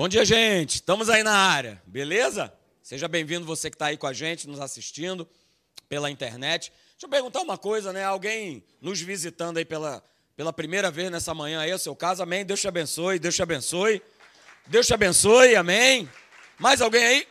Bom dia, gente. Estamos aí na área, beleza? Seja bem-vindo você que está aí com a gente, nos assistindo pela internet. Deixa eu perguntar uma coisa, né? Alguém nos visitando aí pela, pela primeira vez nessa manhã aí, é o seu caso, amém? Deus te abençoe, Deus te abençoe. Deus te abençoe, amém? Mais alguém aí?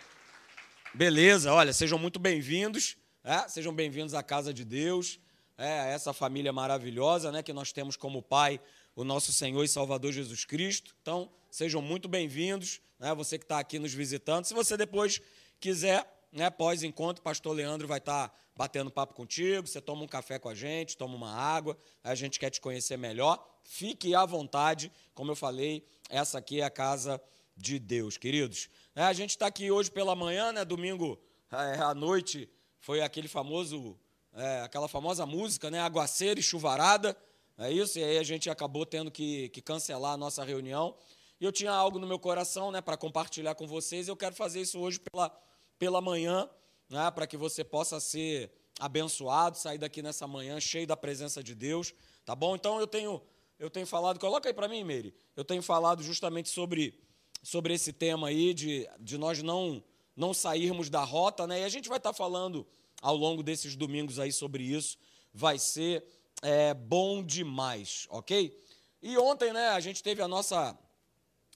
Beleza, olha, sejam muito bem-vindos, é? sejam bem-vindos à casa de Deus, é, essa família maravilhosa, né, que nós temos como pai o nosso Senhor e Salvador Jesus Cristo. Então, sejam muito bem-vindos, né? você que está aqui nos visitando. Se você depois quiser, né, pós-encontro, o pastor Leandro vai estar tá batendo papo contigo, você toma um café com a gente, toma uma água, a gente quer te conhecer melhor. Fique à vontade, como eu falei, essa aqui é a casa de Deus, queridos. É, a gente está aqui hoje pela manhã, né, domingo é, à noite, foi aquele famoso, é, aquela famosa música, né, aguaceira e chuvarada, é isso, e aí a gente acabou tendo que, que cancelar a nossa reunião. E eu tinha algo no meu coração né, para compartilhar com vocês. Eu quero fazer isso hoje pela, pela manhã, né, para que você possa ser abençoado, sair daqui nessa manhã cheio da presença de Deus. Tá bom? Então eu tenho, eu tenho falado, coloca aí para mim, Meire. Eu tenho falado justamente sobre, sobre esse tema aí, de, de nós não, não sairmos da rota, né? E a gente vai estar tá falando ao longo desses domingos aí sobre isso. Vai ser é bom demais, ok? E ontem, né, a gente teve a nossa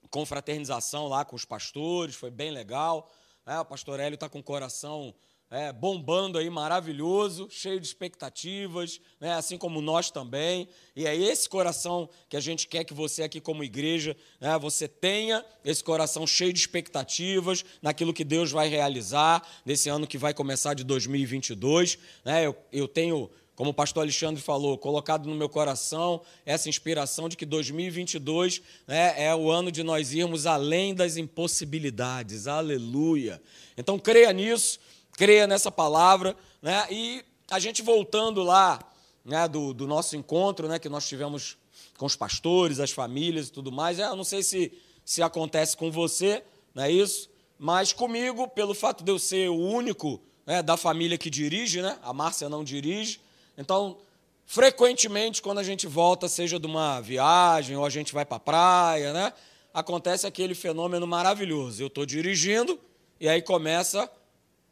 confraternização lá com os pastores, foi bem legal. É, o pastor Hélio está com o coração é, bombando aí, maravilhoso, cheio de expectativas, né, assim como nós também. E é esse coração que a gente quer que você aqui como igreja, né, você tenha esse coração cheio de expectativas naquilo que Deus vai realizar nesse ano que vai começar de 2022. Né, eu, eu tenho como o pastor Alexandre falou, colocado no meu coração essa inspiração de que 2022 né, é o ano de nós irmos além das impossibilidades. Aleluia. Então creia nisso, creia nessa palavra. Né, e a gente voltando lá né, do, do nosso encontro né, que nós tivemos com os pastores, as famílias e tudo mais. Eu não sei se, se acontece com você, não é isso? Mas comigo, pelo fato de eu ser o único né, da família que dirige, né, a Márcia não dirige, então, frequentemente, quando a gente volta, seja de uma viagem ou a gente vai para a praia, né? Acontece aquele fenômeno maravilhoso. Eu estou dirigindo e aí começa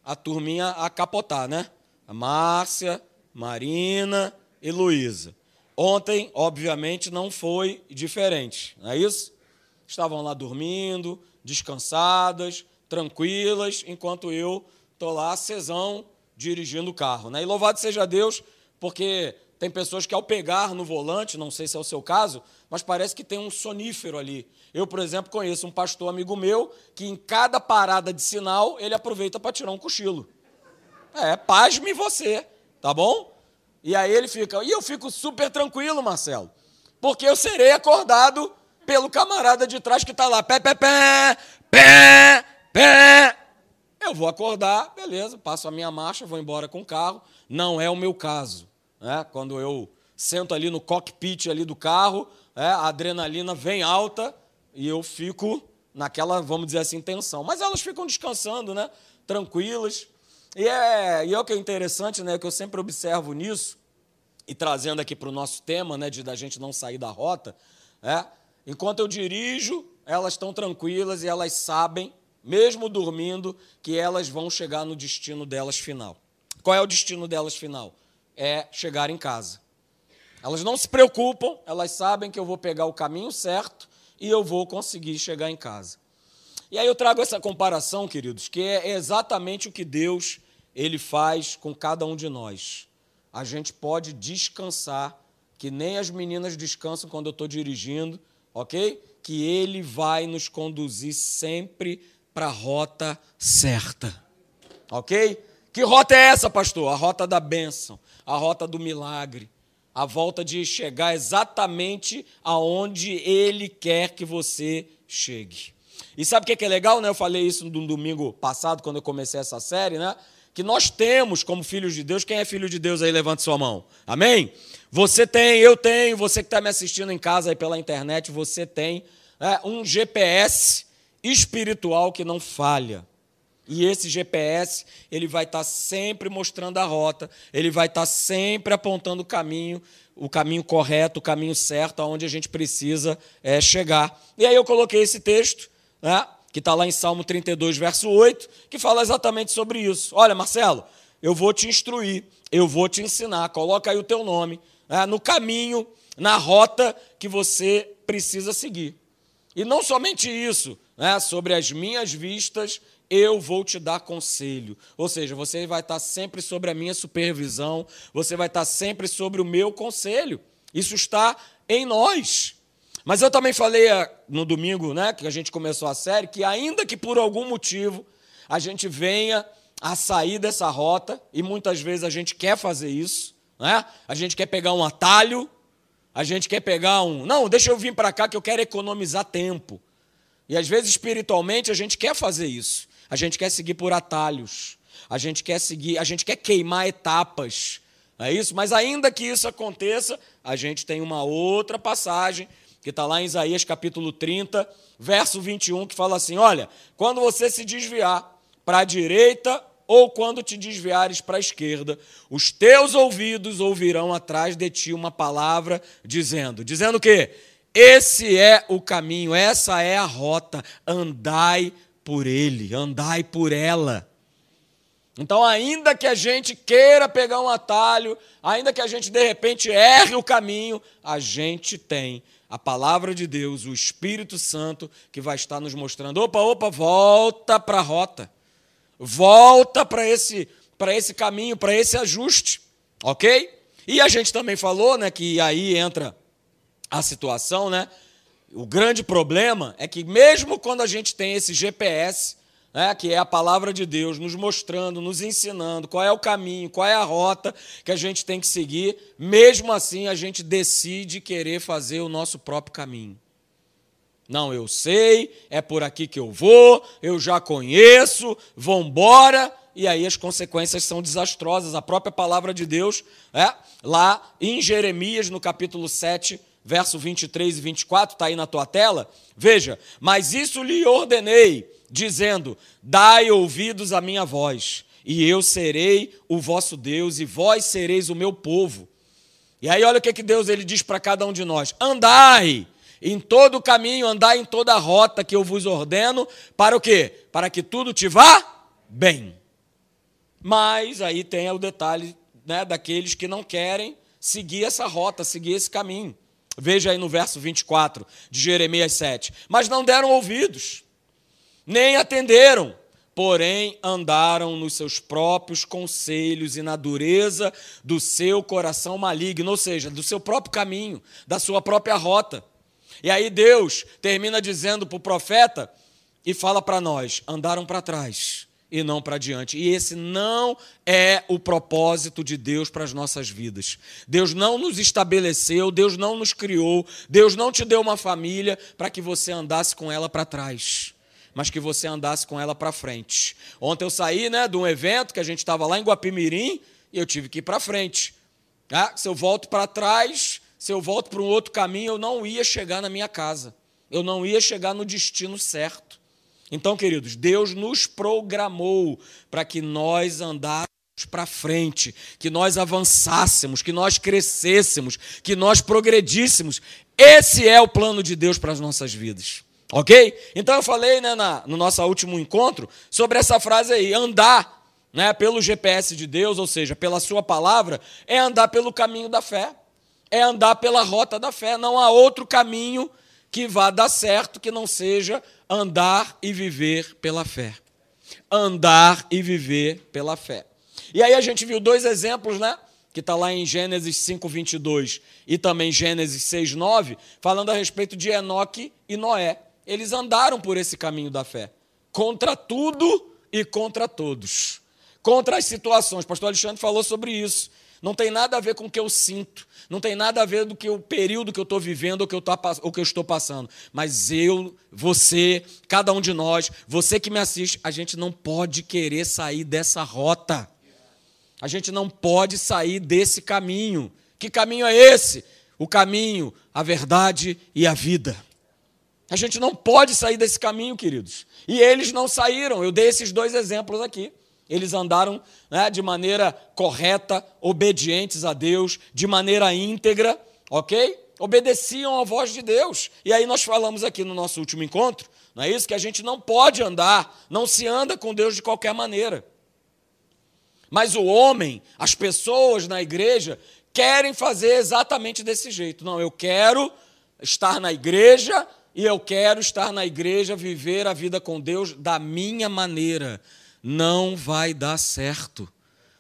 a turminha a capotar, né? A Márcia, Marina e Luísa. Ontem, obviamente, não foi diferente, não é isso? Estavam lá dormindo, descansadas, tranquilas, enquanto eu estou lá, cesão, dirigindo o carro. Né? E louvado seja Deus porque tem pessoas que ao pegar no volante, não sei se é o seu caso, mas parece que tem um sonífero ali. Eu, por exemplo, conheço um pastor amigo meu que em cada parada de sinal ele aproveita para tirar um cochilo. É, pasme você, tá bom? E aí ele fica, e eu fico super tranquilo, Marcelo, porque eu serei acordado pelo camarada de trás que está lá, pé, pé, pé, pé, pé. Eu vou acordar, beleza, passo a minha marcha, vou embora com o carro. Não é o meu caso né? quando eu sento ali no cockpit ali do carro, é, a adrenalina vem alta e eu fico naquela, vamos dizer assim, tensão. Mas elas ficam descansando, né? tranquilas. E é, e é o que é interessante, né? que eu sempre observo nisso, e trazendo aqui para o nosso tema, né, de da gente não sair da rota, é, enquanto eu dirijo, elas estão tranquilas e elas sabem, mesmo dormindo, que elas vão chegar no destino delas final. Qual é o destino delas final? É chegar em casa. Elas não se preocupam, elas sabem que eu vou pegar o caminho certo e eu vou conseguir chegar em casa. E aí eu trago essa comparação, queridos, que é exatamente o que Deus ele faz com cada um de nós. A gente pode descansar, que nem as meninas descansam quando eu estou dirigindo, ok? Que Ele vai nos conduzir sempre para a rota certa, ok? Que rota é essa, pastor? A rota da bênção, a rota do milagre, a volta de chegar exatamente aonde Ele quer que você chegue. E sabe o que é legal, né? Eu falei isso no domingo passado, quando eu comecei essa série, né? Que nós temos como filhos de Deus. Quem é filho de Deus aí, levante sua mão. Amém? Você tem, eu tenho, você que está me assistindo em casa aí pela internet, você tem né, um GPS espiritual que não falha. E esse GPS, ele vai estar sempre mostrando a rota, ele vai estar sempre apontando o caminho, o caminho correto, o caminho certo, aonde a gente precisa é, chegar. E aí eu coloquei esse texto né, que está lá em Salmo 32, verso 8, que fala exatamente sobre isso. Olha, Marcelo, eu vou te instruir, eu vou te ensinar, coloca aí o teu nome, né, no caminho, na rota que você precisa seguir. E não somente isso, né, sobre as minhas vistas, eu vou te dar conselho. Ou seja, você vai estar sempre sobre a minha supervisão, você vai estar sempre sobre o meu conselho. Isso está em nós. Mas eu também falei ah, no domingo, né, que a gente começou a série, que ainda que por algum motivo a gente venha a sair dessa rota, e muitas vezes a gente quer fazer isso, né? A gente quer pegar um atalho, a gente quer pegar um, não, deixa eu vir para cá que eu quero economizar tempo. E às vezes espiritualmente a gente quer fazer isso. A gente quer seguir por atalhos. A gente quer seguir, a gente quer queimar etapas. É isso? Mas ainda que isso aconteça, a gente tem uma outra passagem que está lá em Isaías capítulo 30, verso 21, que fala assim: Olha, quando você se desviar para a direita ou quando te desviares para a esquerda, os teus ouvidos ouvirão atrás de ti uma palavra dizendo: Dizendo o quê? Esse é o caminho, essa é a rota, andai por ele, andai por ela. Então, ainda que a gente queira pegar um atalho, ainda que a gente de repente erre o caminho, a gente tem a palavra de Deus, o Espírito Santo, que vai estar nos mostrando: opa, opa, volta para a rota, volta para esse, esse caminho, para esse ajuste, ok? E a gente também falou né, que aí entra a situação, né? O grande problema é que, mesmo quando a gente tem esse GPS, né, que é a palavra de Deus, nos mostrando, nos ensinando qual é o caminho, qual é a rota que a gente tem que seguir, mesmo assim a gente decide querer fazer o nosso próprio caminho. Não, eu sei, é por aqui que eu vou, eu já conheço, vou embora, e aí as consequências são desastrosas. A própria palavra de Deus, é, lá em Jeremias, no capítulo 7, verso 23 e 24, está aí na tua tela. Veja, mas isso lhe ordenei dizendo: Dai ouvidos à minha voz, e eu serei o vosso Deus, e vós sereis o meu povo. E aí, olha o que, que Deus ele diz para cada um de nós: Andai em todo o caminho, andai em toda a rota que eu vos ordeno, para o quê? Para que tudo te vá bem. Mas aí tem o detalhe né, daqueles que não querem seguir essa rota, seguir esse caminho. Veja aí no verso 24 de Jeremias 7. Mas não deram ouvidos nem atenderam, porém andaram nos seus próprios conselhos e na dureza do seu coração maligno, ou seja, do seu próprio caminho, da sua própria rota. E aí Deus termina dizendo para o profeta e fala para nós: andaram para trás e não para diante. E esse não é o propósito de Deus para as nossas vidas. Deus não nos estabeleceu, Deus não nos criou, Deus não te deu uma família para que você andasse com ela para trás mas que você andasse com ela para frente. Ontem eu saí né, de um evento que a gente estava lá em Guapimirim e eu tive que ir para frente. Ah, se eu volto para trás, se eu volto para um outro caminho, eu não ia chegar na minha casa. Eu não ia chegar no destino certo. Então, queridos, Deus nos programou para que nós andássemos para frente, que nós avançássemos, que nós crescêssemos, que nós progredíssemos. Esse é o plano de Deus para as nossas vidas. Ok? Então eu falei né, na, no nosso último encontro sobre essa frase aí: andar né, pelo GPS de Deus, ou seja, pela Sua palavra, é andar pelo caminho da fé, é andar pela rota da fé. Não há outro caminho que vá dar certo que não seja andar e viver pela fé. Andar e viver pela fé. E aí a gente viu dois exemplos, né? Que está lá em Gênesis 5, 22 e também Gênesis 6, 9, falando a respeito de Enoque e Noé eles andaram por esse caminho da fé, contra tudo e contra todos, contra as situações. Pastor Alexandre falou sobre isso. Não tem nada a ver com o que eu sinto, não tem nada a ver do que o período que eu estou vivendo ou que eu, tô, ou que eu estou passando. Mas eu, você, cada um de nós, você que me assiste, a gente não pode querer sair dessa rota. A gente não pode sair desse caminho. Que caminho é esse? O caminho, a verdade e a vida. A gente não pode sair desse caminho, queridos. E eles não saíram. Eu dei esses dois exemplos aqui. Eles andaram né, de maneira correta, obedientes a Deus, de maneira íntegra, ok? obedeciam à voz de Deus. E aí nós falamos aqui no nosso último encontro, não é isso? Que a gente não pode andar, não se anda com Deus de qualquer maneira. Mas o homem, as pessoas na igreja, querem fazer exatamente desse jeito. Não, eu quero estar na igreja e eu quero estar na igreja, viver a vida com Deus da minha maneira. Não vai dar certo.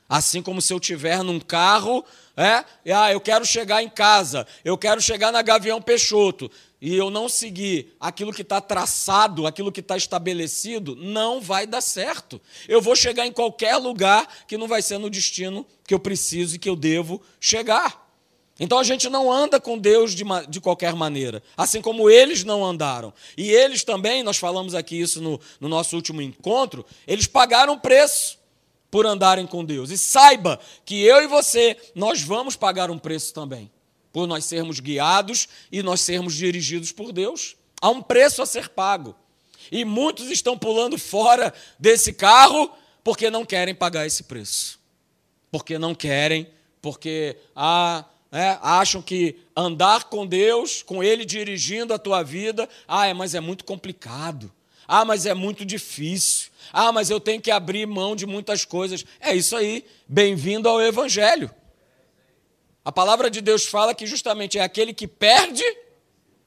Assim como se eu tiver num carro, é, ah, eu quero chegar em casa, eu quero chegar na Gavião Peixoto, e eu não seguir aquilo que está traçado, aquilo que está estabelecido, não vai dar certo. Eu vou chegar em qualquer lugar que não vai ser no destino que eu preciso e que eu devo chegar. Então a gente não anda com Deus de, de qualquer maneira, assim como eles não andaram. E eles também, nós falamos aqui isso no, no nosso último encontro, eles pagaram preço por andarem com Deus. E saiba que eu e você, nós vamos pagar um preço também, por nós sermos guiados e nós sermos dirigidos por Deus. Há um preço a ser pago. E muitos estão pulando fora desse carro porque não querem pagar esse preço. Porque não querem, porque ah, é, acham que andar com Deus, com Ele dirigindo a tua vida, ah, é, mas é muito complicado. Ah, mas é muito difícil. Ah, mas eu tenho que abrir mão de muitas coisas. É isso aí. Bem-vindo ao Evangelho. A palavra de Deus fala que justamente é aquele que perde,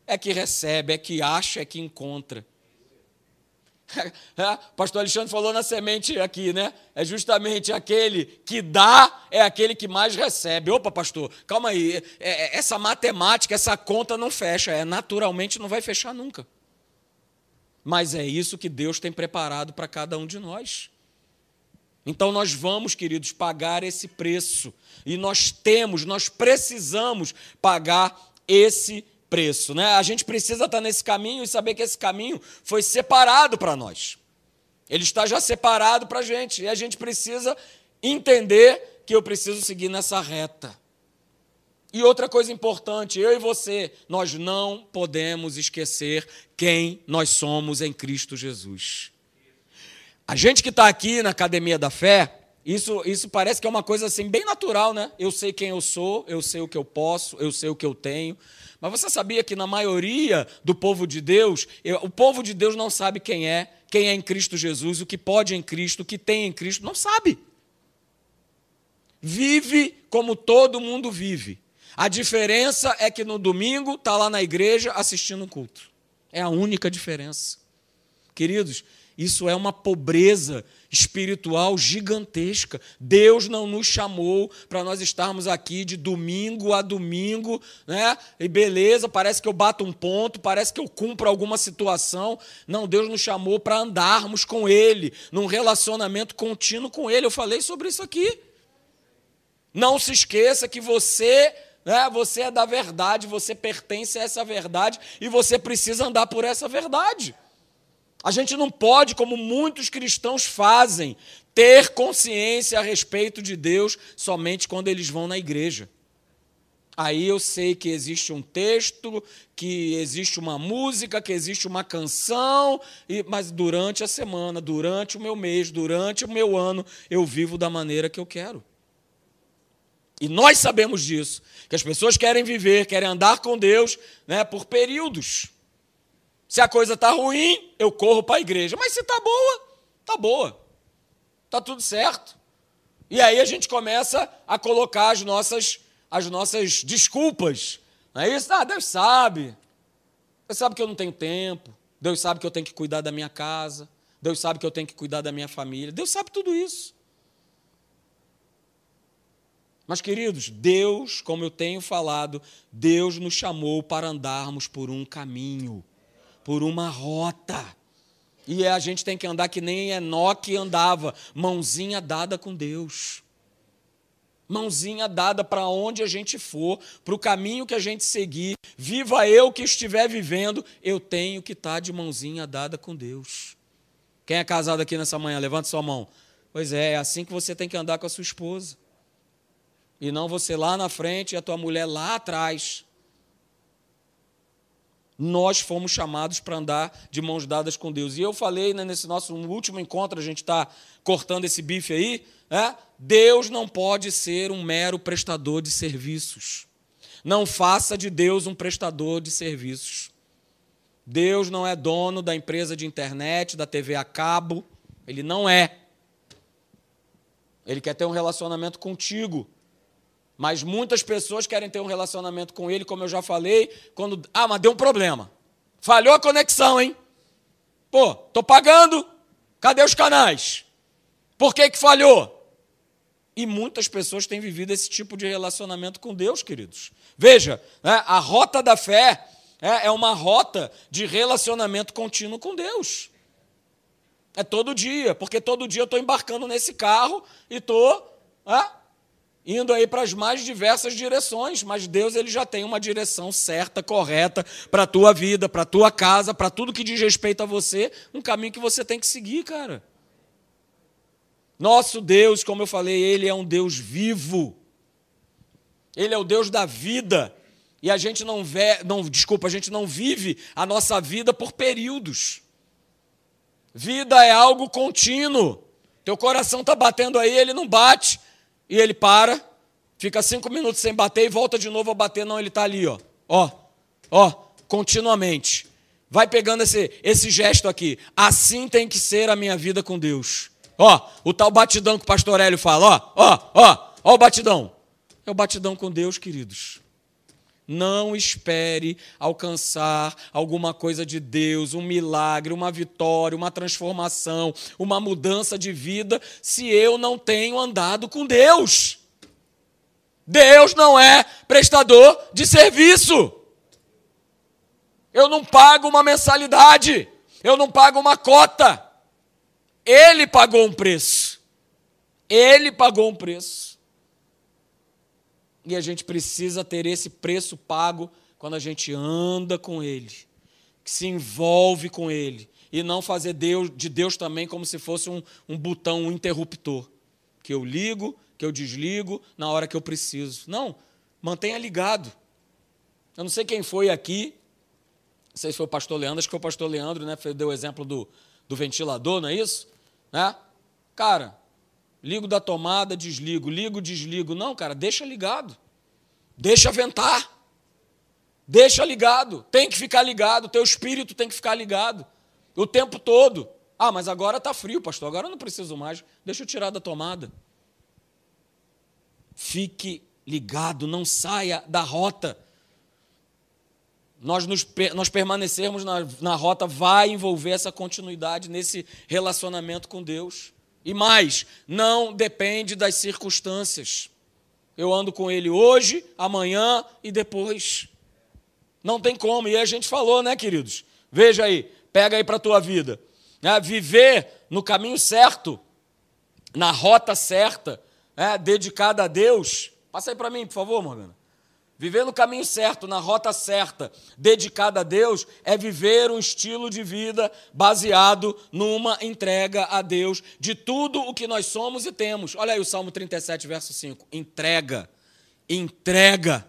é que recebe, é que acha, é que encontra. É, pastor Alexandre falou na semente aqui, né? É justamente aquele que dá, é aquele que mais recebe. Opa, pastor, calma aí. É, é, essa matemática, essa conta não fecha. É naturalmente não vai fechar nunca. Mas é isso que Deus tem preparado para cada um de nós. Então nós vamos, queridos, pagar esse preço. E nós temos, nós precisamos pagar esse preço. Né? A gente precisa estar nesse caminho e saber que esse caminho foi separado para nós. Ele está já separado para a gente. E a gente precisa entender que eu preciso seguir nessa reta. E outra coisa importante, eu e você, nós não podemos esquecer quem nós somos em Cristo Jesus. A gente que está aqui na Academia da Fé, isso, isso parece que é uma coisa assim bem natural, né? Eu sei quem eu sou, eu sei o que eu posso, eu sei o que eu tenho. Mas você sabia que na maioria do povo de Deus, eu, o povo de Deus não sabe quem é, quem é em Cristo Jesus, o que pode em Cristo, o que tem em Cristo, não sabe. Vive como todo mundo vive. A diferença é que no domingo está lá na igreja assistindo um culto. É a única diferença. Queridos, isso é uma pobreza espiritual gigantesca. Deus não nos chamou para nós estarmos aqui de domingo a domingo, né? E beleza, parece que eu bato um ponto, parece que eu cumpro alguma situação. Não, Deus nos chamou para andarmos com Ele, num relacionamento contínuo com Ele. Eu falei sobre isso aqui. Não se esqueça que você né? Você é da verdade, você pertence a essa verdade e você precisa andar por essa verdade. A gente não pode, como muitos cristãos fazem, ter consciência a respeito de Deus somente quando eles vão na igreja. Aí eu sei que existe um texto, que existe uma música, que existe uma canção, mas durante a semana, durante o meu mês, durante o meu ano, eu vivo da maneira que eu quero. E nós sabemos disso, que as pessoas querem viver, querem andar com Deus né, por períodos. Se a coisa está ruim, eu corro para a igreja. Mas se está boa, está boa. Está tudo certo. E aí a gente começa a colocar as nossas, as nossas desculpas. Não é isso? Ah, Deus sabe. Deus sabe que eu não tenho tempo. Deus sabe que eu tenho que cuidar da minha casa. Deus sabe que eu tenho que cuidar da minha família. Deus sabe tudo isso. Mas, queridos, Deus, como eu tenho falado, Deus nos chamou para andarmos por um caminho, por uma rota. E a gente tem que andar que nem Enoque andava, mãozinha dada com Deus. Mãozinha dada para onde a gente for, para o caminho que a gente seguir. Viva eu que estiver vivendo, eu tenho que estar tá de mãozinha dada com Deus. Quem é casado aqui nessa manhã? Levante sua mão. Pois é, é assim que você tem que andar com a sua esposa. E não você lá na frente e a tua mulher lá atrás. Nós fomos chamados para andar de mãos dadas com Deus. E eu falei né, nesse nosso último encontro, a gente está cortando esse bife aí. É? Deus não pode ser um mero prestador de serviços. Não faça de Deus um prestador de serviços. Deus não é dono da empresa de internet, da TV a cabo. Ele não é. Ele quer ter um relacionamento contigo. Mas muitas pessoas querem ter um relacionamento com ele, como eu já falei, quando. Ah, mas deu um problema. Falhou a conexão, hein? Pô, tô pagando. Cadê os canais? Por que, que falhou? E muitas pessoas têm vivido esse tipo de relacionamento com Deus, queridos. Veja, né, a rota da fé é, é uma rota de relacionamento contínuo com Deus. É todo dia, porque todo dia eu estou embarcando nesse carro e estou é, indo aí para as mais diversas direções, mas Deus ele já tem uma direção certa, correta para a tua vida, para a tua casa, para tudo que diz respeito a você, um caminho que você tem que seguir, cara. Nosso Deus, como eu falei, ele é um Deus vivo. Ele é o Deus da vida. E a gente não, vê, não, desculpa, a gente não vive a nossa vida por períodos. Vida é algo contínuo. Teu coração está batendo aí, ele não bate. E ele para, fica cinco minutos sem bater e volta de novo a bater. Não, ele está ali, ó. Ó, ó, continuamente. Vai pegando esse, esse gesto aqui. Assim tem que ser a minha vida com Deus. Ó, o tal batidão que o pastor Hélio fala, ó, ó, ó, ó o batidão. É o batidão com Deus, queridos. Não espere alcançar alguma coisa de Deus, um milagre, uma vitória, uma transformação, uma mudança de vida, se eu não tenho andado com Deus. Deus não é prestador de serviço. Eu não pago uma mensalidade, eu não pago uma cota. Ele pagou um preço. Ele pagou um preço. E a gente precisa ter esse preço pago quando a gente anda com Ele, que se envolve com Ele, e não fazer Deus, de Deus também como se fosse um, um botão, um interruptor, que eu ligo, que eu desligo na hora que eu preciso. Não, mantenha ligado. Eu não sei quem foi aqui, não sei se foi o pastor Leandro, acho que foi o pastor Leandro, né? Deu o exemplo do, do ventilador, não é isso? Né? Cara, Ligo da tomada, desligo, ligo, desligo. Não, cara, deixa ligado. Deixa ventar. Deixa ligado. Tem que ficar ligado. Teu espírito tem que ficar ligado. O tempo todo. Ah, mas agora está frio, pastor. Agora eu não preciso mais. Deixa eu tirar da tomada. Fique ligado, não saia da rota. Nós, nos, nós permanecermos na, na rota vai envolver essa continuidade nesse relacionamento com Deus. E mais, não depende das circunstâncias. Eu ando com ele hoje, amanhã e depois. Não tem como. E a gente falou, né, queridos? Veja aí, pega aí para a tua vida. É, viver no caminho certo, na rota certa, é, dedicada a Deus. Passa aí para mim, por favor, Morgana. Viver no caminho certo, na rota certa, dedicada a Deus, é viver um estilo de vida baseado numa entrega a Deus de tudo o que nós somos e temos. Olha aí o Salmo 37, verso 5. Entrega. Entrega.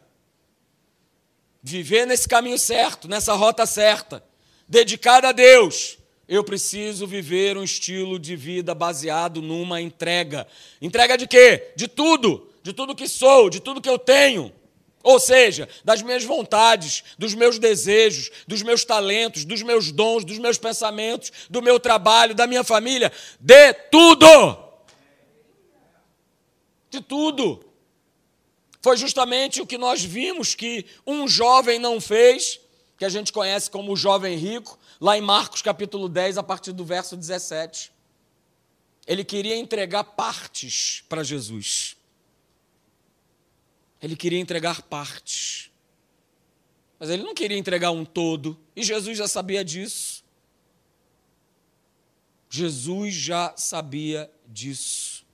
Viver nesse caminho certo, nessa rota certa, dedicada a Deus. Eu preciso viver um estilo de vida baseado numa entrega. Entrega de quê? De tudo. De tudo que sou, de tudo que eu tenho. Ou seja, das minhas vontades, dos meus desejos, dos meus talentos, dos meus dons, dos meus pensamentos, do meu trabalho, da minha família, de tudo. De tudo. Foi justamente o que nós vimos que um jovem não fez, que a gente conhece como o jovem rico, lá em Marcos capítulo 10, a partir do verso 17. Ele queria entregar partes para Jesus. Ele queria entregar partes. Mas ele não queria entregar um todo. E Jesus já sabia disso. Jesus já sabia disso.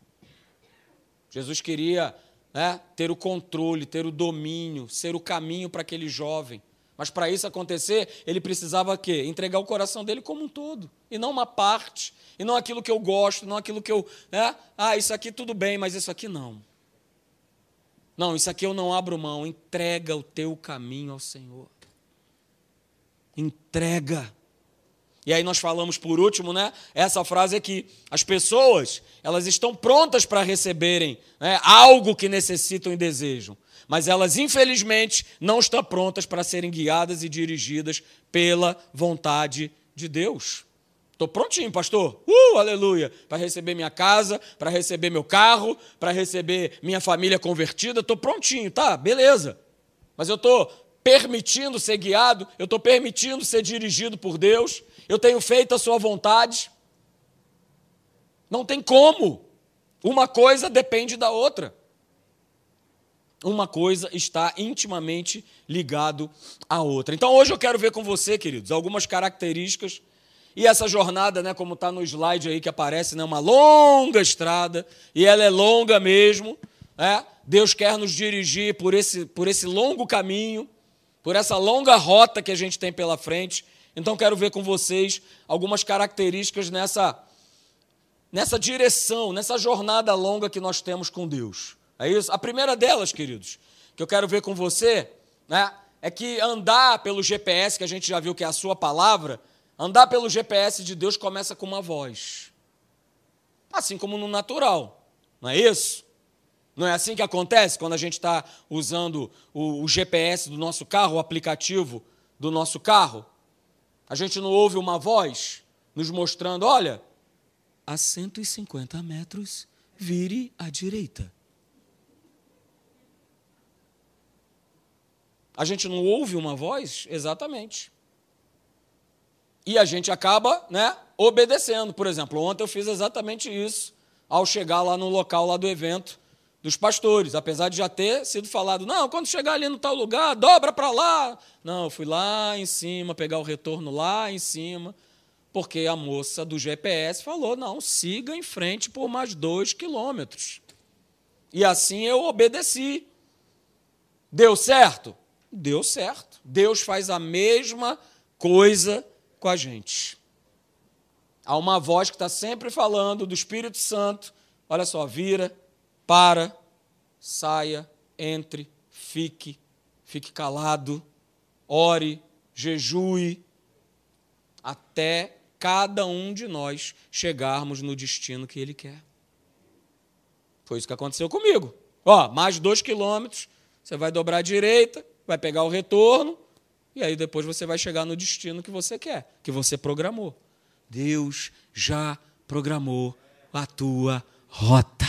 Jesus queria né, ter o controle, ter o domínio, ser o caminho para aquele jovem. Mas para isso acontecer, ele precisava quê? Entregar o coração dele como um todo, e não uma parte, e não aquilo que eu gosto, não aquilo que eu, né? Ah, isso aqui tudo bem, mas isso aqui não. Não, isso aqui eu não abro mão. Entrega o teu caminho ao Senhor. Entrega. E aí nós falamos por último, né? Essa frase aqui: as pessoas elas estão prontas para receberem né, algo que necessitam e desejam, mas elas infelizmente não estão prontas para serem guiadas e dirigidas pela vontade de Deus. Estou prontinho, pastor. Uh, aleluia. Para receber minha casa, para receber meu carro, para receber minha família convertida. Estou prontinho, tá? Beleza. Mas eu estou permitindo ser guiado, eu estou permitindo ser dirigido por Deus, eu tenho feito a sua vontade. Não tem como. Uma coisa depende da outra. Uma coisa está intimamente ligado à outra. Então hoje eu quero ver com você, queridos, algumas características e essa jornada, né, como está no slide aí que aparece, é né, uma longa estrada, e ela é longa mesmo. É? Deus quer nos dirigir por esse, por esse longo caminho, por essa longa rota que a gente tem pela frente. Então, quero ver com vocês algumas características nessa, nessa direção, nessa jornada longa que nós temos com Deus. É isso? A primeira delas, queridos, que eu quero ver com você, né, é que andar pelo GPS, que a gente já viu que é a sua palavra, Andar pelo GPS de Deus começa com uma voz. Assim como no natural, não é isso? Não é assim que acontece quando a gente está usando o, o, GPS do nosso carro, o aplicativo do nosso carro? A gente não ouve uma voz nos mostrando: olha, a 150 metros, vire à direita. A gente não ouve uma voz? Exatamente. E a gente acaba né, obedecendo. Por exemplo, ontem eu fiz exatamente isso ao chegar lá no local lá do evento dos pastores, apesar de já ter sido falado, não, quando chegar ali no tal lugar, dobra para lá. Não, eu fui lá em cima, pegar o retorno lá em cima, porque a moça do GPS falou, não, siga em frente por mais dois quilômetros. E assim eu obedeci. Deu certo? Deu certo. Deus faz a mesma coisa com a gente. Há uma voz que está sempre falando do Espírito Santo. Olha só, vira, para, saia, entre, fique, fique calado, ore, jejue, até cada um de nós chegarmos no destino que Ele quer. Foi isso que aconteceu comigo. Ó, mais dois quilômetros, você vai dobrar à direita, vai pegar o retorno, e aí depois você vai chegar no destino que você quer, que você programou. Deus já programou a tua rota.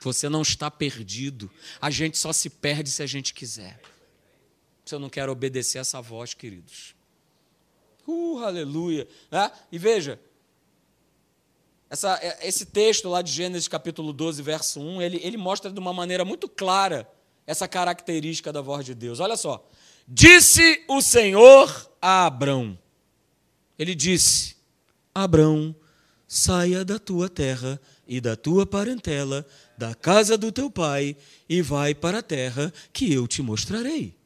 Você não está perdido. A gente só se perde se a gente quiser. Se eu não quero obedecer essa voz, queridos. Uh, aleluia. É? E veja, essa, é, esse texto lá de Gênesis capítulo 12, verso 1, ele, ele mostra de uma maneira muito clara essa característica da voz de Deus. Olha só. Disse o Senhor a Abrão. Ele disse: Abrão, saia da tua terra e da tua parentela, da casa do teu pai, e vai para a terra que eu te mostrarei.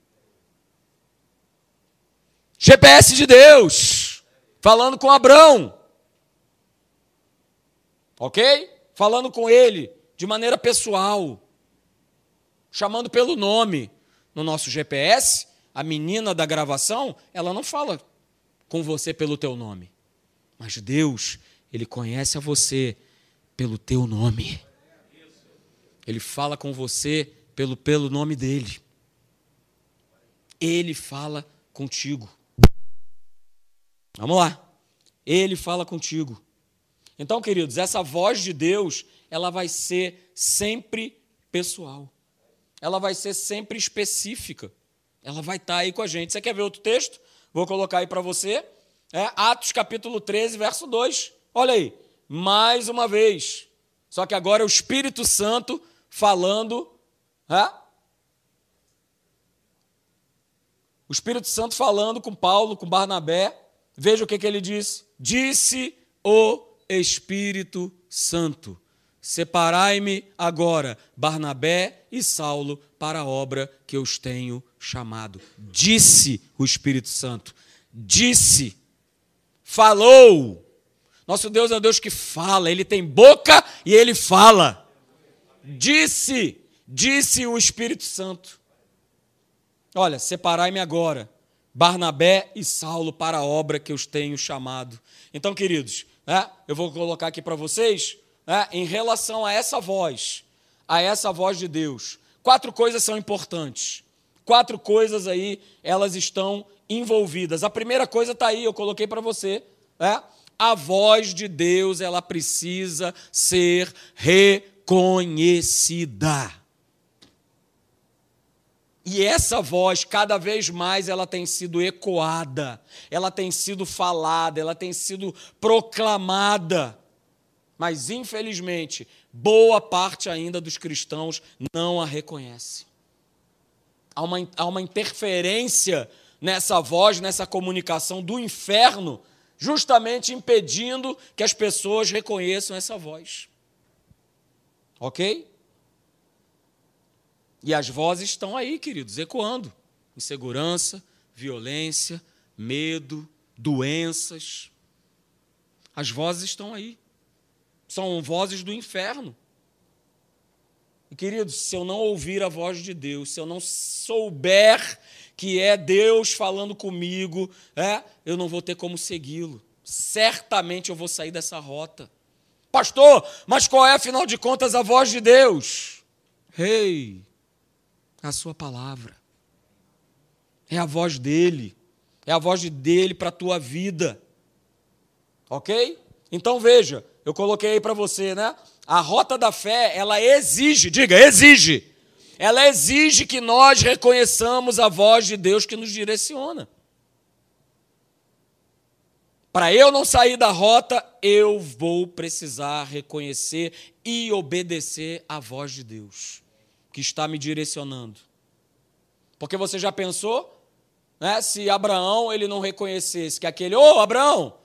GPS de Deus, falando com Abrão. Ok? Falando com ele de maneira pessoal chamando pelo nome. No nosso GPS, a menina da gravação, ela não fala com você pelo teu nome. Mas Deus, ele conhece a você pelo teu nome. Ele fala com você pelo, pelo nome dele. Ele fala contigo. Vamos lá. Ele fala contigo. Então, queridos, essa voz de Deus, ela vai ser sempre pessoal ela vai ser sempre específica. Ela vai estar aí com a gente. Você quer ver outro texto? Vou colocar aí para você. É Atos capítulo 13, verso 2. Olha aí. Mais uma vez. Só que agora é o Espírito Santo falando. É? O Espírito Santo falando com Paulo, com Barnabé. Veja o que, que ele disse. Disse o Espírito Santo Separai-me agora, Barnabé e Saulo, para a obra que eu os tenho chamado. Disse o Espírito Santo. Disse. Falou. Nosso Deus é um Deus que fala, ele tem boca e ele fala. Disse, disse o Espírito Santo. Olha, separai-me agora, Barnabé e Saulo para a obra que eu os tenho chamado. Então, queridos, né, eu vou colocar aqui para vocês, né, em relação a essa voz, a essa voz de Deus, quatro coisas são importantes. Quatro coisas aí, elas estão envolvidas. A primeira coisa está aí, eu coloquei para você. Né? A voz de Deus, ela precisa ser reconhecida. E essa voz, cada vez mais, ela tem sido ecoada, ela tem sido falada, ela tem sido proclamada. Mas, infelizmente, boa parte ainda dos cristãos não a reconhece. Há uma, há uma interferência nessa voz, nessa comunicação do inferno, justamente impedindo que as pessoas reconheçam essa voz. Ok? E as vozes estão aí, queridos, ecoando: insegurança, violência, medo, doenças. As vozes estão aí. São vozes do inferno. E, queridos, se eu não ouvir a voz de Deus, se eu não souber que é Deus falando comigo, é, eu não vou ter como segui-lo. Certamente eu vou sair dessa rota. Pastor, mas qual é, afinal de contas, a voz de Deus? Rei, hey, a sua palavra. É a voz dele. É a voz dele para a tua vida. Ok? Então veja, eu coloquei aí para você, né? A rota da fé, ela exige, diga, exige. Ela exige que nós reconheçamos a voz de Deus que nos direciona. Para eu não sair da rota, eu vou precisar reconhecer e obedecer a voz de Deus que está me direcionando. Porque você já pensou, né, se Abraão ele não reconhecesse que aquele, ô oh, Abraão,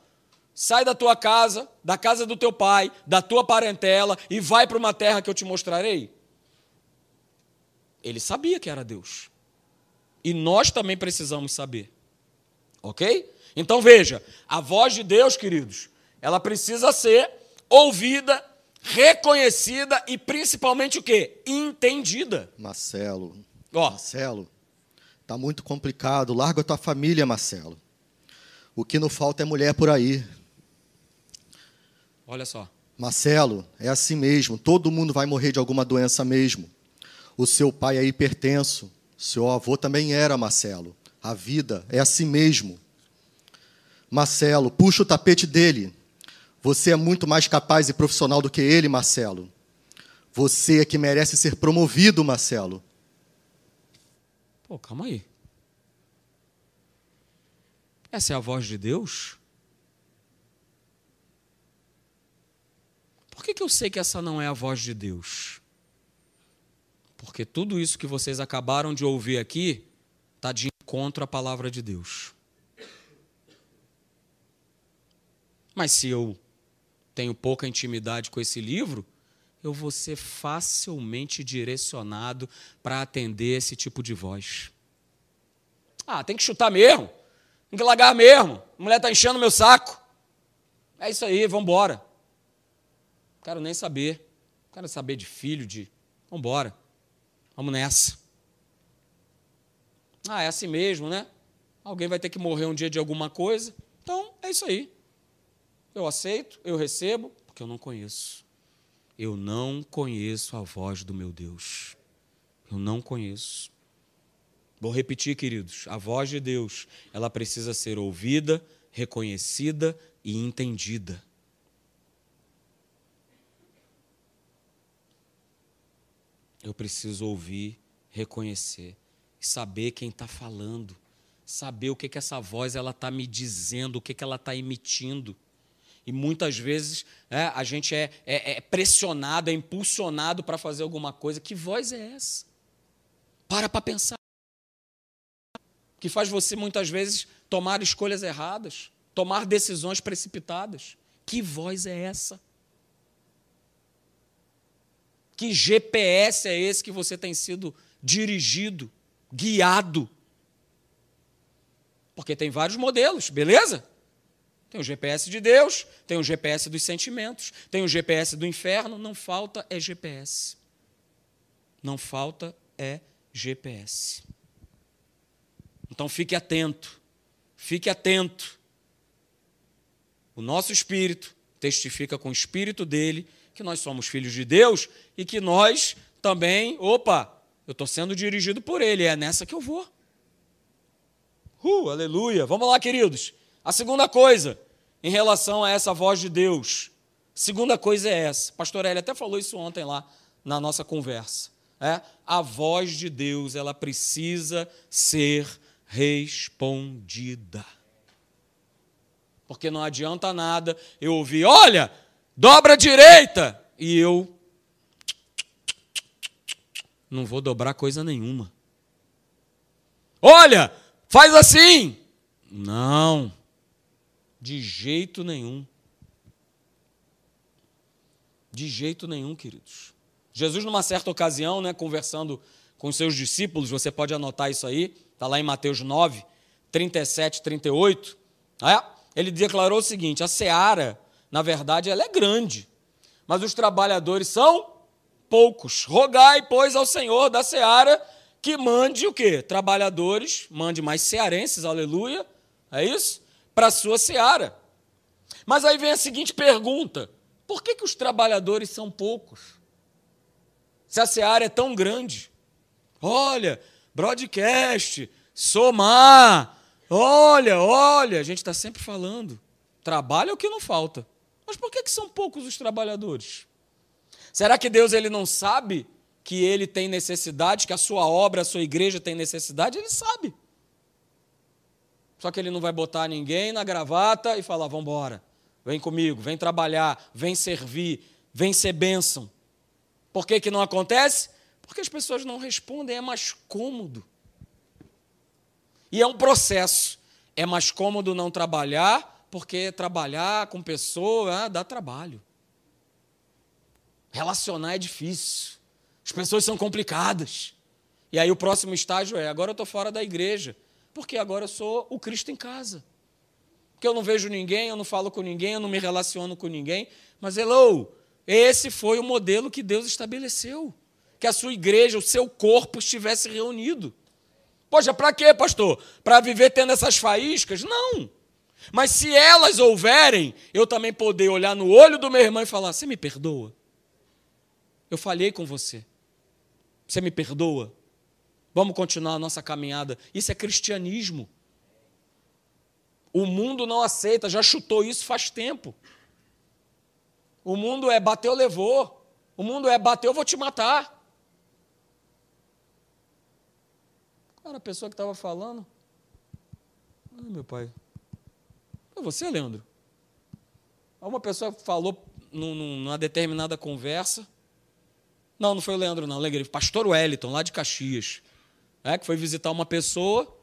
sai da tua casa, da casa do teu pai, da tua parentela e vai para uma terra que eu te mostrarei. Ele sabia que era Deus. E nós também precisamos saber. Ok? Então veja, a voz de Deus, queridos, ela precisa ser ouvida reconhecida e principalmente o quê? Entendida. Marcelo. Ó. Marcelo, tá muito complicado. Larga a tua família, Marcelo. O que não falta é mulher por aí. Olha só. Marcelo, é assim mesmo. Todo mundo vai morrer de alguma doença mesmo. O seu pai é hipertenso. Seu avô também era, Marcelo. A vida é assim mesmo. Marcelo, puxa o tapete dele. Você é muito mais capaz e profissional do que ele, Marcelo. Você é que merece ser promovido, Marcelo. Pô, calma aí. Essa é a voz de Deus? Por que, que eu sei que essa não é a voz de Deus? Porque tudo isso que vocês acabaram de ouvir aqui está de encontro à palavra de Deus. Mas se eu tenho pouca intimidade com esse livro, eu vou ser facilmente direcionado para atender esse tipo de voz. Ah, tem que chutar mesmo, tem que largar mesmo. A mulher está enchendo meu saco. É isso aí, vamos embora. Quero nem saber. Não quero saber de filho, de. Vamos embora. Vamos nessa. Ah, é assim mesmo, né? Alguém vai ter que morrer um dia de alguma coisa. Então, é isso aí. Eu aceito, eu recebo, porque eu não conheço. Eu não conheço a voz do meu Deus. Eu não conheço. Vou repetir, queridos: a voz de Deus, ela precisa ser ouvida, reconhecida e entendida. Eu preciso ouvir, reconhecer saber quem está falando, saber o que, que essa voz ela está me dizendo, o que, que ela está emitindo. E muitas vezes é, a gente é, é, é pressionado, é impulsionado para fazer alguma coisa. Que voz é essa? Para para pensar. Que faz você muitas vezes tomar escolhas erradas, tomar decisões precipitadas. Que voz é essa? Que GPS é esse que você tem sido dirigido, guiado? Porque tem vários modelos, beleza? Tem o GPS de Deus, tem o GPS dos sentimentos, tem o GPS do inferno, não falta é GPS. Não falta é GPS. Então fique atento, fique atento. O nosso espírito testifica com o espírito dele que nós somos filhos de Deus e que nós também, opa, eu estou sendo dirigido por ele, é nessa que eu vou. Uh, aleluia. Vamos lá, queridos. A segunda coisa, em relação a essa voz de Deus. Segunda coisa é essa. Pastor Eli até falou isso ontem lá na nossa conversa. É? A voz de Deus, ela precisa ser respondida. Porque não adianta nada eu ouvir, olha, dobra a direita, e eu não vou dobrar coisa nenhuma. Olha, faz assim. Não, de jeito nenhum. De jeito nenhum, queridos. Jesus, numa certa ocasião, né, conversando com seus discípulos, você pode anotar isso aí, está lá em Mateus 9, 37, 38. É, ele declarou o seguinte: a seara, na verdade, ela é grande, mas os trabalhadores são poucos. Rogai, pois, ao Senhor da seara que mande o quê? Trabalhadores, mande mais cearenses, aleluia, é isso? Para a sua seara. Mas aí vem a seguinte pergunta: por que, que os trabalhadores são poucos? Se a seara é tão grande. Olha, broadcast, somar, olha, olha, a gente está sempre falando. Trabalho é o que não falta. Mas por que, que são poucos os trabalhadores? Será que Deus ele não sabe que ele tem necessidade, que a sua obra, a sua igreja tem necessidade? Ele sabe. Só que ele não vai botar ninguém na gravata e falar: vamos embora, vem comigo, vem trabalhar, vem servir, vem ser bênção. Por que, que não acontece? Porque as pessoas não respondem, é mais cômodo. E é um processo. É mais cômodo não trabalhar, porque trabalhar com pessoa ah, dá trabalho. Relacionar é difícil. As pessoas são complicadas. E aí o próximo estágio é: agora eu estou fora da igreja, porque agora eu sou o Cristo em casa. Porque eu não vejo ninguém, eu não falo com ninguém, eu não me relaciono com ninguém. Mas, hello, esse foi o modelo que Deus estabeleceu. Que a sua igreja, o seu corpo estivesse reunido. Poxa, para quê, pastor? Para viver tendo essas faíscas? Não. Mas se elas houverem, eu também poder olhar no olho do meu irmão e falar: Você me perdoa? Eu falhei com você. Você me perdoa? Vamos continuar a nossa caminhada. Isso é cristianismo. O mundo não aceita, já chutou isso faz tempo. O mundo é bateu, levou. O mundo é bateu, vou te matar. Cara, a pessoa que estava falando. Ah, meu pai. É você, Leandro? Uma pessoa falou numa determinada conversa. Não, não foi o Leandro, não. Leandro, pastor Wellington, lá de Caxias. É, que foi visitar uma pessoa,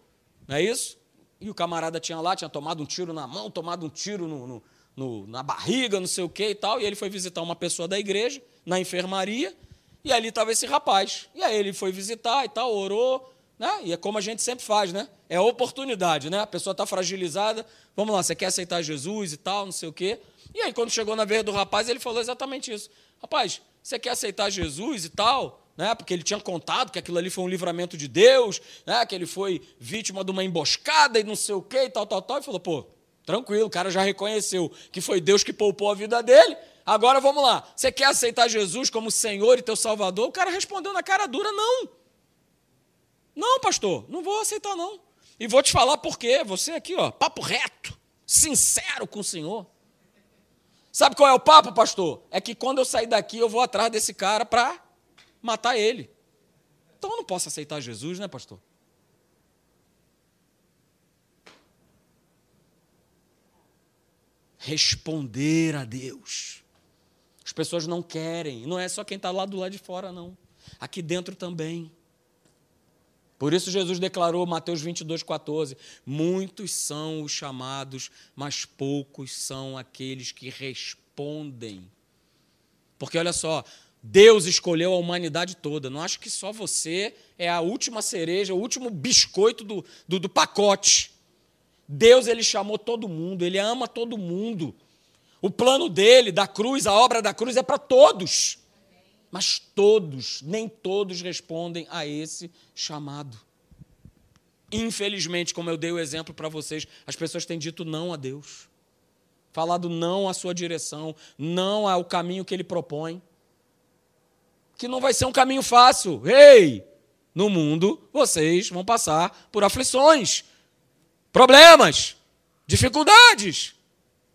não é isso? E o camarada tinha lá, tinha tomado um tiro na mão, tomado um tiro no, no, no, na barriga, não sei o que e tal. E ele foi visitar uma pessoa da igreja, na enfermaria, e ali estava esse rapaz. E aí ele foi visitar e tal, orou, né? E é como a gente sempre faz, né? É oportunidade, né? A pessoa está fragilizada, vamos lá, você quer aceitar Jesus e tal, não sei o quê. E aí, quando chegou na vez do rapaz, ele falou exatamente isso. Rapaz, você quer aceitar Jesus e tal? Né? Porque ele tinha contado que aquilo ali foi um livramento de Deus, né? que ele foi vítima de uma emboscada e não sei o quê e tal, tal, tal. E falou, pô, tranquilo, o cara já reconheceu que foi Deus que poupou a vida dele. Agora vamos lá, você quer aceitar Jesus como Senhor e teu Salvador? O cara respondeu na cara dura, não. Não, pastor, não vou aceitar não. E vou te falar por quê. Você aqui, ó, papo reto, sincero com o Senhor. Sabe qual é o papo, pastor? É que quando eu sair daqui, eu vou atrás desse cara para matar ele. Então eu não posso aceitar Jesus, né, pastor? Responder a Deus. As pessoas não querem. Não é só quem está lá do lado de fora, não. Aqui dentro também. Por isso Jesus declarou, Mateus 22, 14: Muitos são os chamados, mas poucos são aqueles que respondem. Porque olha só, Deus escolheu a humanidade toda. Não acho que só você é a última cereja, o último biscoito do, do, do pacote. Deus ele chamou todo mundo, ele ama todo mundo. O plano dele, da cruz, a obra da cruz é para todos. Mas todos, nem todos respondem a esse chamado. Infelizmente, como eu dei o exemplo para vocês, as pessoas têm dito não a Deus. Falado não à sua direção, não ao caminho que ele propõe. Que não vai ser um caminho fácil. Ei! No mundo, vocês vão passar por aflições, problemas, dificuldades.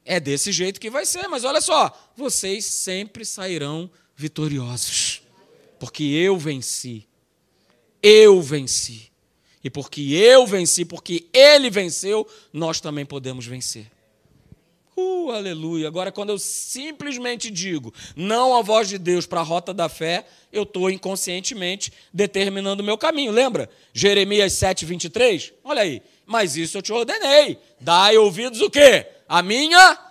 É desse jeito que vai ser, mas olha só, vocês sempre sairão vitoriosos, porque eu venci. Eu venci. E porque eu venci, porque ele venceu, nós também podemos vencer. Uh, aleluia. Agora, quando eu simplesmente digo não à voz de Deus para a rota da fé, eu estou inconscientemente determinando o meu caminho. Lembra? Jeremias 7, 23? Olha aí. Mas isso eu te ordenei. Dai ouvidos o quê? A minha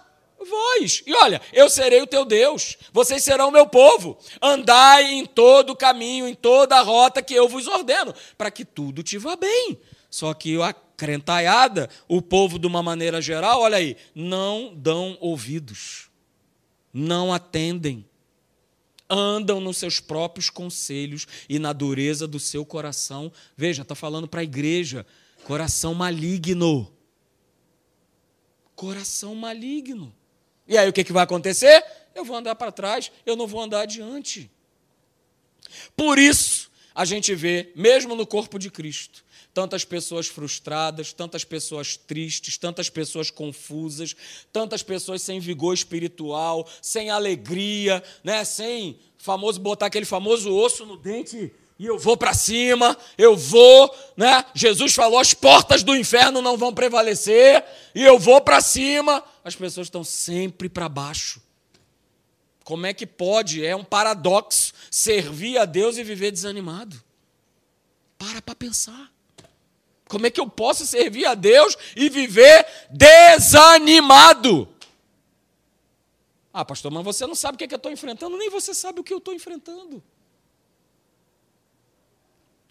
voz. E olha, eu serei o teu Deus, vocês serão o meu povo. Andai em todo o caminho, em toda a rota que eu vos ordeno, para que tudo te vá bem. Só que a crentaiada, o povo de uma maneira geral, olha aí, não dão ouvidos, não atendem, andam nos seus próprios conselhos e na dureza do seu coração. Veja, está falando para a igreja, coração maligno. Coração maligno. E aí o que, que vai acontecer? Eu vou andar para trás, eu não vou andar adiante. Por isso, a gente vê, mesmo no corpo de Cristo, tantas pessoas frustradas, tantas pessoas tristes, tantas pessoas confusas, tantas pessoas sem vigor espiritual, sem alegria, né? sem famoso botar aquele famoso osso no dente e eu vou para cima, eu vou, né? Jesus falou: as portas do inferno não vão prevalecer, e eu vou para cima. As pessoas estão sempre para baixo. Como é que pode? É um paradoxo servir a Deus e viver desanimado. Para para pensar. Como é que eu posso servir a Deus e viver desanimado? Ah, pastor, mas você não sabe o que, é que eu estou enfrentando, nem você sabe o que eu estou enfrentando.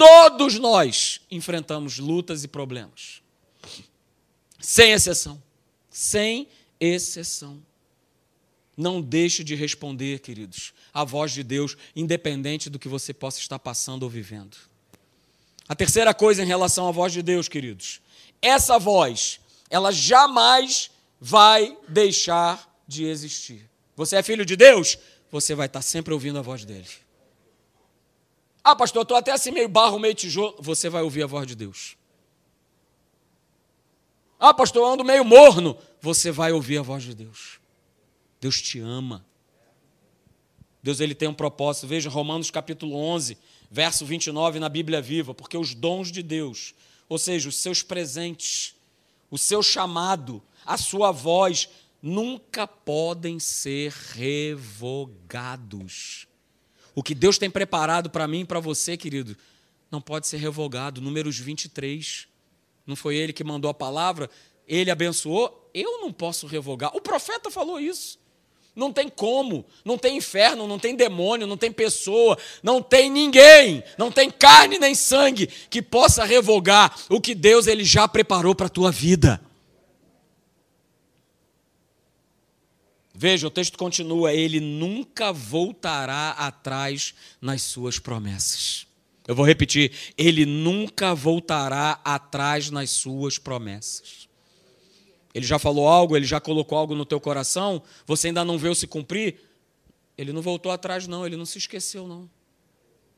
Todos nós enfrentamos lutas e problemas. Sem exceção. Sem exceção. Não deixe de responder, queridos, à voz de Deus, independente do que você possa estar passando ou vivendo. A terceira coisa em relação à voz de Deus, queridos, essa voz, ela jamais vai deixar de existir. Você é filho de Deus? Você vai estar sempre ouvindo a voz dele. Ah, pastor, eu estou até assim meio barro, meio tijolo. Você vai ouvir a voz de Deus. Ah, pastor, eu ando meio morno. Você vai ouvir a voz de Deus. Deus te ama. Deus ele tem um propósito. Veja Romanos capítulo 11, verso 29 na Bíblia Viva, porque os dons de Deus, ou seja, os seus presentes, o seu chamado, a sua voz, nunca podem ser revogados. O que Deus tem preparado para mim e para você, querido, não pode ser revogado. Números 23. Não foi ele que mandou a palavra? Ele abençoou? Eu não posso revogar. O profeta falou isso. Não tem como, não tem inferno, não tem demônio, não tem pessoa, não tem ninguém, não tem carne nem sangue que possa revogar o que Deus ele já preparou para a tua vida. Veja, o texto continua: ele nunca voltará atrás nas suas promessas. Eu vou repetir: ele nunca voltará atrás nas suas promessas. Ele já falou algo, ele já colocou algo no teu coração, você ainda não viu se cumprir? Ele não voltou atrás, não, ele não se esqueceu, não.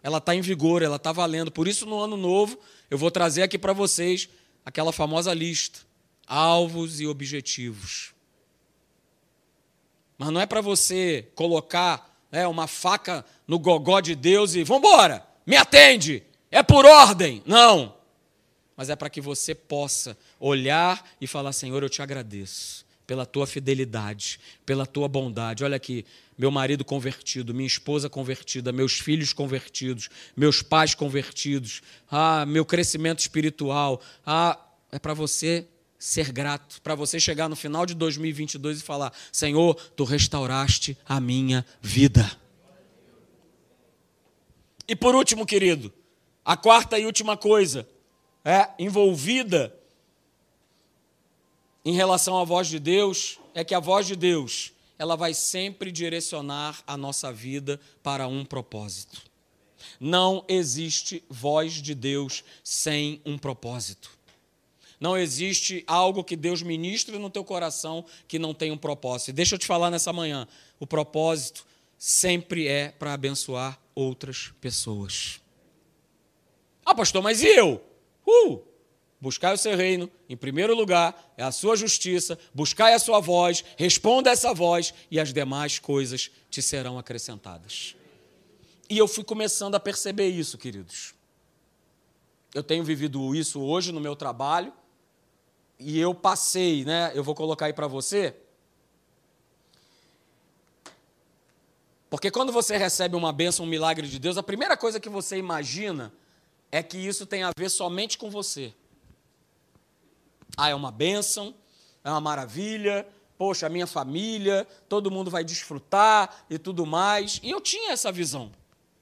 Ela está em vigor, ela está valendo. Por isso, no ano novo, eu vou trazer aqui para vocês aquela famosa lista: alvos e objetivos. Mas não é para você colocar né, uma faca no gogó de Deus e vamos embora, me atende, é por ordem. Não. Mas é para que você possa olhar e falar: Senhor, eu te agradeço pela tua fidelidade, pela tua bondade. Olha aqui, meu marido convertido, minha esposa convertida, meus filhos convertidos, meus pais convertidos, ah, meu crescimento espiritual. Ah, é para você ser grato, para você chegar no final de 2022 e falar: Senhor, tu restauraste a minha vida. E por último, querido, a quarta e última coisa é envolvida em relação à voz de Deus é que a voz de Deus ela vai sempre direcionar a nossa vida para um propósito. Não existe voz de Deus sem um propósito. Não existe algo que Deus ministre no teu coração que não tenha um propósito. E deixa eu te falar nessa manhã: o propósito sempre é para abençoar outras pessoas. Ah, pastor, mas e eu? Uh! Buscai o seu reino, em primeiro lugar, é a sua justiça, buscai a sua voz, responda essa voz, e as demais coisas te serão acrescentadas. E eu fui começando a perceber isso, queridos. Eu tenho vivido isso hoje no meu trabalho, e eu passei, né? Eu vou colocar aí para você. Porque quando você recebe uma bênção, um milagre de Deus, a primeira coisa que você imagina é que isso tem a ver somente com você. Ah, é uma bênção, é uma maravilha, poxa, a minha família, todo mundo vai desfrutar e tudo mais. E eu tinha essa visão.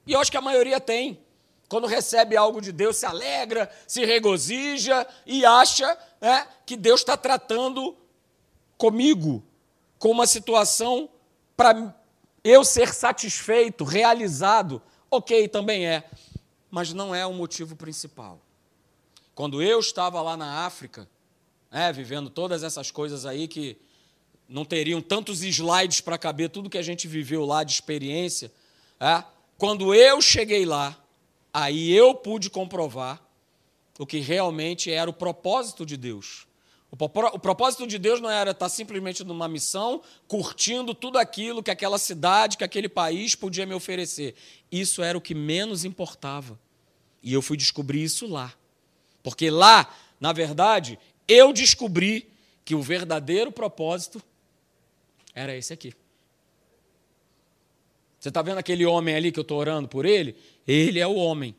E eu acho que a maioria tem. Quando recebe algo de Deus, se alegra, se regozija e acha né, que Deus está tratando comigo com uma situação para eu ser satisfeito, realizado. Ok, também é. Mas não é o motivo principal. Quando eu estava lá na África, né, vivendo todas essas coisas aí que não teriam tantos slides para caber tudo que a gente viveu lá de experiência. É, quando eu cheguei lá, aí eu pude comprovar o que realmente era o propósito de Deus. O propósito de Deus não era estar simplesmente numa missão, curtindo tudo aquilo que aquela cidade, que aquele país podia me oferecer. Isso era o que menos importava. E eu fui descobrir isso lá. Porque lá, na verdade, eu descobri que o verdadeiro propósito era esse aqui. Você está vendo aquele homem ali que eu estou orando por ele? Ele é o homem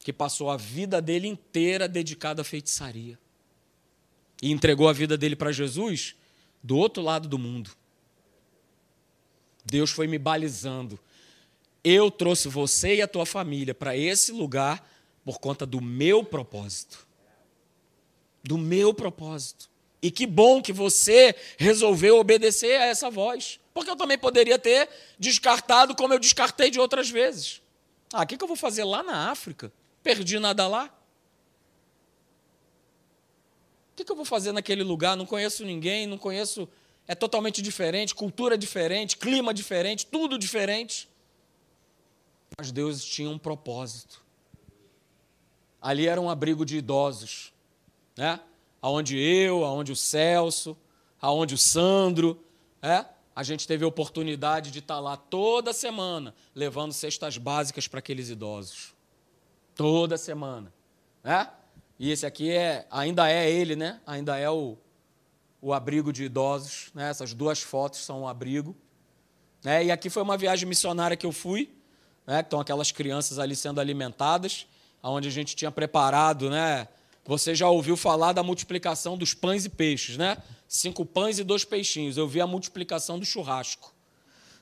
que passou a vida dele inteira dedicado à feitiçaria. E entregou a vida dele para Jesus do outro lado do mundo. Deus foi me balizando. Eu trouxe você e a tua família para esse lugar por conta do meu propósito do meu propósito. E que bom que você resolveu obedecer a essa voz. Porque eu também poderia ter descartado como eu descartei de outras vezes. Ah, o que, eu vou fazer lá na África? Perdi nada lá. O que, que eu vou fazer naquele lugar? Não conheço ninguém, não conheço. É totalmente diferente, cultura diferente, clima diferente, tudo diferente. Mas Deus tinha um propósito. Ali era um abrigo de idosos né? Aonde eu, aonde o Celso, aonde o Sandro, é? A gente teve a oportunidade de estar lá toda semana levando cestas básicas para aqueles idosos. Toda semana, né? E esse aqui é, ainda é ele, né? Ainda é o, o abrigo de idosos, né? Essas duas fotos são o abrigo. Né? E aqui foi uma viagem missionária que eu fui, né? Estão aquelas crianças ali sendo alimentadas, aonde a gente tinha preparado, né? Você já ouviu falar da multiplicação dos pães e peixes, né? Cinco pães e dois peixinhos. Eu vi a multiplicação do churrasco.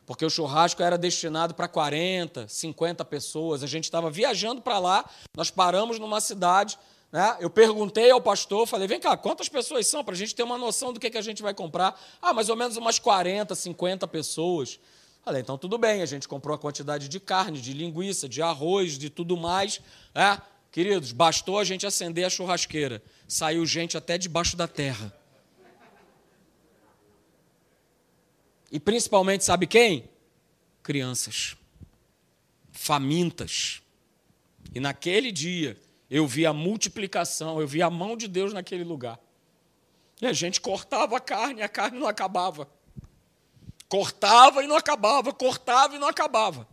Porque o churrasco era destinado para 40, 50 pessoas. A gente estava viajando para lá, nós paramos numa cidade. Né? Eu perguntei ao pastor, falei: vem cá, quantas pessoas são? Para a gente ter uma noção do que, que a gente vai comprar. Ah, mais ou menos umas 40, 50 pessoas. Falei, então tudo bem, a gente comprou a quantidade de carne, de linguiça, de arroz, de tudo mais. Né? Queridos, bastou a gente acender a churrasqueira, saiu gente até debaixo da terra. E principalmente, sabe quem? Crianças, famintas. E naquele dia, eu vi a multiplicação, eu vi a mão de Deus naquele lugar. E a gente cortava a carne, a carne não acabava. Cortava e não acabava, cortava e não acabava.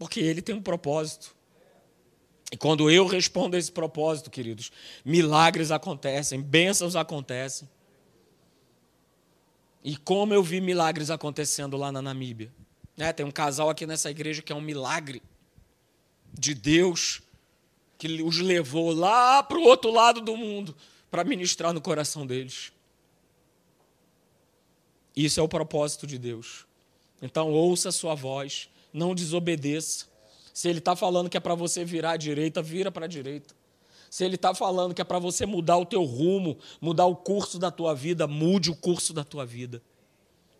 Porque ele tem um propósito. E quando eu respondo a esse propósito, queridos, milagres acontecem, bênçãos acontecem. E como eu vi milagres acontecendo lá na Namíbia. Né? Tem um casal aqui nessa igreja que é um milagre de Deus que os levou lá para o outro lado do mundo para ministrar no coração deles. Isso é o propósito de Deus. Então, ouça a sua voz, não desobedeça. Se ele está falando que é para você virar à direita, vira para a direita. Se ele está falando que é para você mudar o teu rumo, mudar o curso da tua vida, mude o curso da tua vida.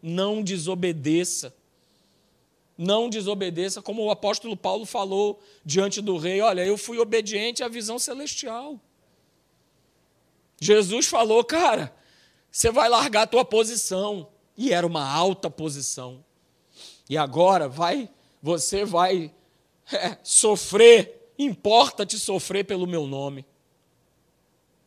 Não desobedeça. Não desobedeça, como o apóstolo Paulo falou diante do rei: olha, eu fui obediente à visão celestial. Jesus falou, cara, você vai largar a tua posição. E era uma alta posição. E agora vai, você vai é, sofrer, importa-te sofrer pelo meu nome.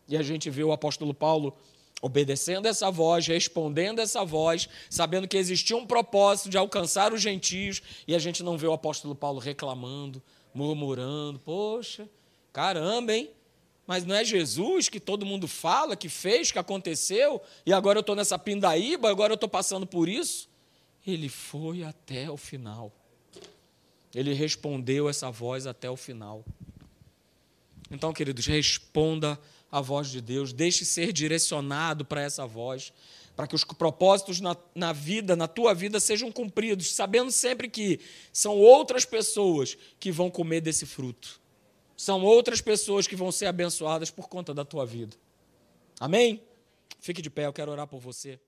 E a gente vê o apóstolo Paulo obedecendo essa voz, respondendo essa voz, sabendo que existia um propósito de alcançar os gentios, e a gente não vê o apóstolo Paulo reclamando, murmurando, poxa, caramba, hein? Mas não é Jesus que todo mundo fala, que fez, que aconteceu, e agora eu estou nessa pindaíba, agora eu estou passando por isso? Ele foi até o final. Ele respondeu essa voz até o final. Então, queridos, responda a voz de Deus, deixe ser direcionado para essa voz, para que os propósitos na, na vida, na tua vida, sejam cumpridos, sabendo sempre que são outras pessoas que vão comer desse fruto, são outras pessoas que vão ser abençoadas por conta da tua vida. Amém? Fique de pé, eu quero orar por você.